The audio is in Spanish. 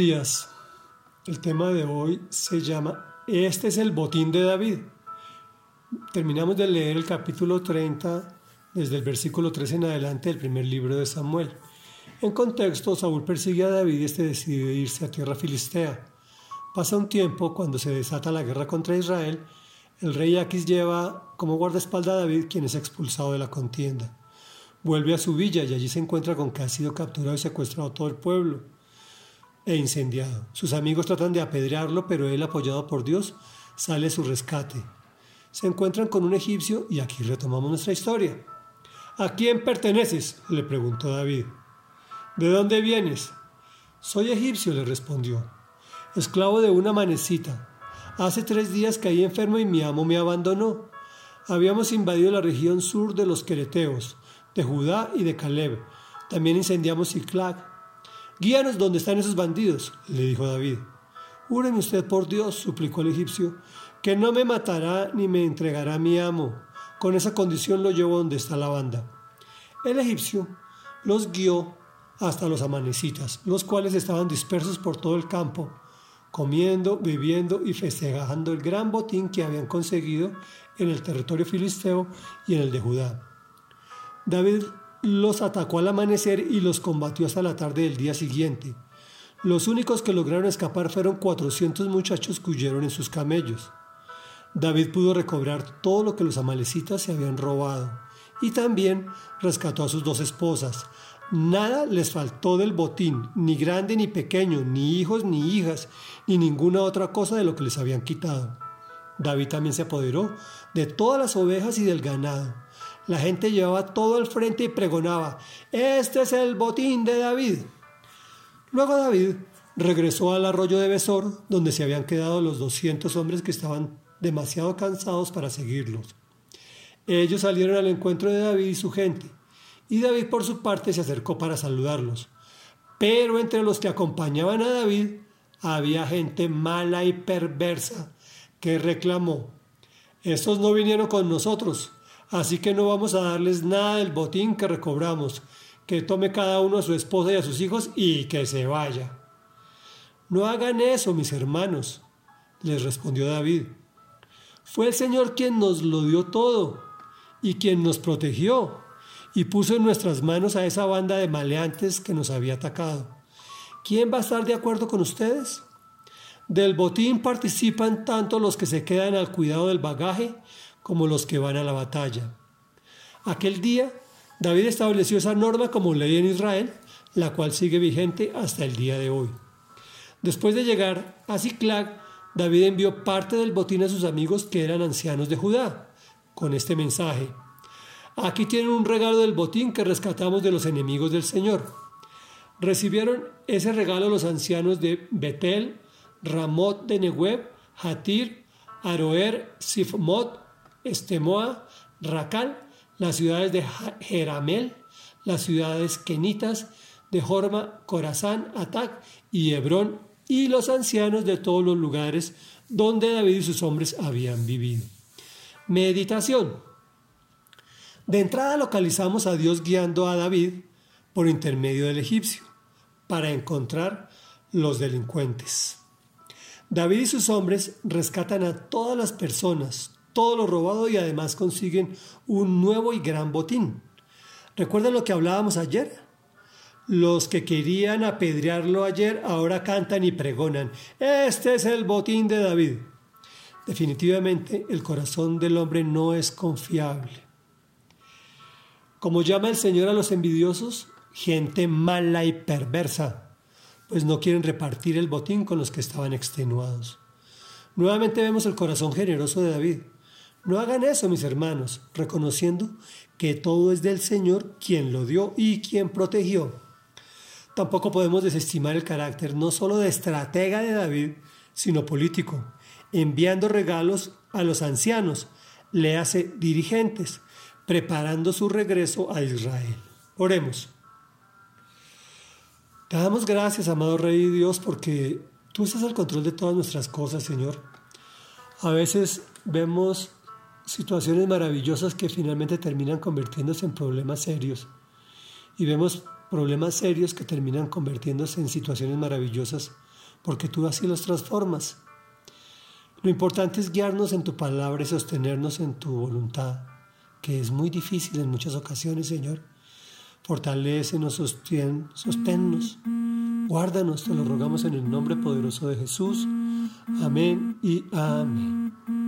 días. El tema de hoy se llama Este es el botín de David. Terminamos de leer el capítulo 30 desde el versículo 3 en adelante del primer libro de Samuel. En contexto, Saúl persigue a David y este decide irse a tierra filistea. Pasa un tiempo cuando se desata la guerra contra Israel, el rey Aquis lleva como guardaespaldas a David, quien es expulsado de la contienda. Vuelve a su villa y allí se encuentra con que ha sido capturado y secuestrado todo el pueblo e incendiado. Sus amigos tratan de apedrearlo, pero él, apoyado por Dios, sale a su rescate. Se encuentran con un egipcio y aquí retomamos nuestra historia. ¿A quién perteneces? le preguntó David. ¿De dónde vienes? Soy egipcio, le respondió, esclavo de una manecita. Hace tres días caí enfermo y mi amo me abandonó. Habíamos invadido la región sur de los Quereteos, de Judá y de Caleb. También incendiamos Ciclac Guíanos donde están esos bandidos, le dijo David. Júreme usted por Dios, suplicó el egipcio, que no me matará ni me entregará a mi amo. Con esa condición lo llevo donde está la banda. El egipcio los guió hasta los amanecitas, los cuales estaban dispersos por todo el campo, comiendo, bebiendo y festejando el gran botín que habían conseguido en el territorio filisteo y en el de Judá. David los atacó al amanecer y los combatió hasta la tarde del día siguiente. Los únicos que lograron escapar fueron 400 muchachos que huyeron en sus camellos. David pudo recobrar todo lo que los amalecitas se habían robado y también rescató a sus dos esposas. Nada les faltó del botín, ni grande ni pequeño, ni hijos ni hijas, ni ninguna otra cosa de lo que les habían quitado. David también se apoderó de todas las ovejas y del ganado la gente llevaba todo al frente y pregonaba, este es el botín de David. Luego David regresó al arroyo de Besor, donde se habían quedado los 200 hombres que estaban demasiado cansados para seguirlos. Ellos salieron al encuentro de David y su gente, y David por su parte se acercó para saludarlos. Pero entre los que acompañaban a David había gente mala y perversa que reclamó, estos no vinieron con nosotros, Así que no vamos a darles nada del botín que recobramos, que tome cada uno a su esposa y a sus hijos y que se vaya. No hagan eso, mis hermanos, les respondió David. Fue el Señor quien nos lo dio todo y quien nos protegió y puso en nuestras manos a esa banda de maleantes que nos había atacado. ¿Quién va a estar de acuerdo con ustedes? Del botín participan tanto los que se quedan al cuidado del bagaje como los que van a la batalla. Aquel día, David estableció esa norma como ley en Israel, la cual sigue vigente hasta el día de hoy. Después de llegar a Ziklag, David envió parte del botín a sus amigos que eran ancianos de Judá, con este mensaje. Aquí tienen un regalo del botín que rescatamos de los enemigos del Señor. Recibieron ese regalo los ancianos de Betel, Ramot de Nehueb, Hatir, Aroer, Sifmot, Estemoa, Racal, las ciudades de Jeramel, las ciudades kenitas de Jorma, Corazán, Atac y Hebrón, y los ancianos de todos los lugares donde David y sus hombres habían vivido. Meditación. De entrada localizamos a Dios guiando a David por intermedio del egipcio para encontrar los delincuentes. David y sus hombres rescatan a todas las personas, todo lo robado y además consiguen un nuevo y gran botín. ¿Recuerdan lo que hablábamos ayer? Los que querían apedrearlo ayer ahora cantan y pregonan, este es el botín de David. Definitivamente el corazón del hombre no es confiable. Como llama el Señor a los envidiosos, gente mala y perversa, pues no quieren repartir el botín con los que estaban extenuados. Nuevamente vemos el corazón generoso de David. No hagan eso, mis hermanos, reconociendo que todo es del Señor quien lo dio y quien protegió. Tampoco podemos desestimar el carácter no solo de estratega de David, sino político, enviando regalos a los ancianos, le hace dirigentes, preparando su regreso a Israel. Oremos. Te damos gracias, amado Rey Dios, porque tú estás al control de todas nuestras cosas, Señor. A veces vemos situaciones maravillosas que finalmente terminan convirtiéndose en problemas serios. Y vemos problemas serios que terminan convirtiéndose en situaciones maravillosas porque tú así los transformas. Lo importante es guiarnos en tu palabra y sostenernos en tu voluntad, que es muy difícil en muchas ocasiones, Señor. Fortalécenos, sostén, sosténnos. Guárdanos, te lo rogamos en el nombre poderoso de Jesús. Amén y amén.